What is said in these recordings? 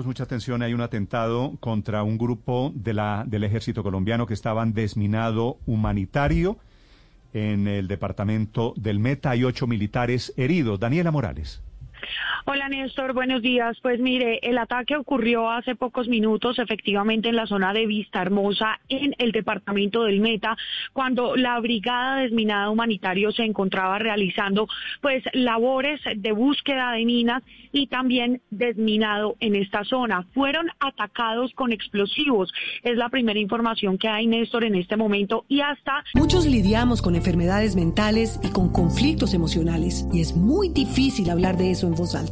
Mucha atención, hay un atentado contra un grupo de la, del ejército colombiano que estaban desminado humanitario en el departamento del Meta. Hay ocho militares heridos. Daniela Morales. Hola Néstor, buenos días. Pues mire, el ataque ocurrió hace pocos minutos efectivamente en la zona de Vista Hermosa, en el departamento del Meta, cuando la Brigada Desminada Humanitario se encontraba realizando pues labores de búsqueda de minas y también desminado en esta zona. Fueron atacados con explosivos. Es la primera información que hay, Néstor, en este momento y hasta... Muchos lidiamos con enfermedades mentales y con conflictos emocionales y es muy difícil hablar de eso en voz alta.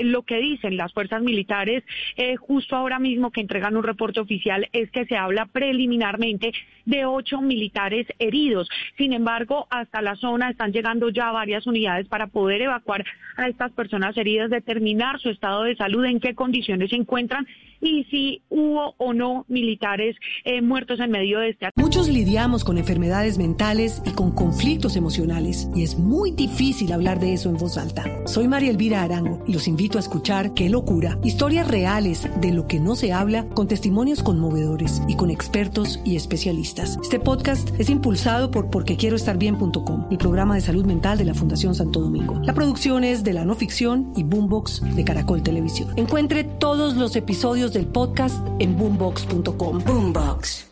Eh, lo que dicen las fuerzas militares eh, justo ahora mismo que entregan un reporte oficial es que se habla preliminarmente de ocho militares heridos. Sin embargo, hasta la zona están llegando ya varias unidades para poder evacuar a estas personas heridas, determinar su estado de salud, en qué condiciones se encuentran y si hubo o no militares eh, muertos en medio de este ataque. Muchos lidiamos con enfermedades mentales y con conflictos emocionales y es muy difícil hablar de eso en voz alta. Soy María Elvira Arango y los a escuchar Qué locura, historias reales de lo que no se habla con testimonios conmovedores y con expertos y especialistas. Este podcast es impulsado por porquequieroestarbien.com, el programa de salud mental de la Fundación Santo Domingo. La producción es de la no ficción y Boombox de Caracol Televisión. Encuentre todos los episodios del podcast en boombox.com. Boombox.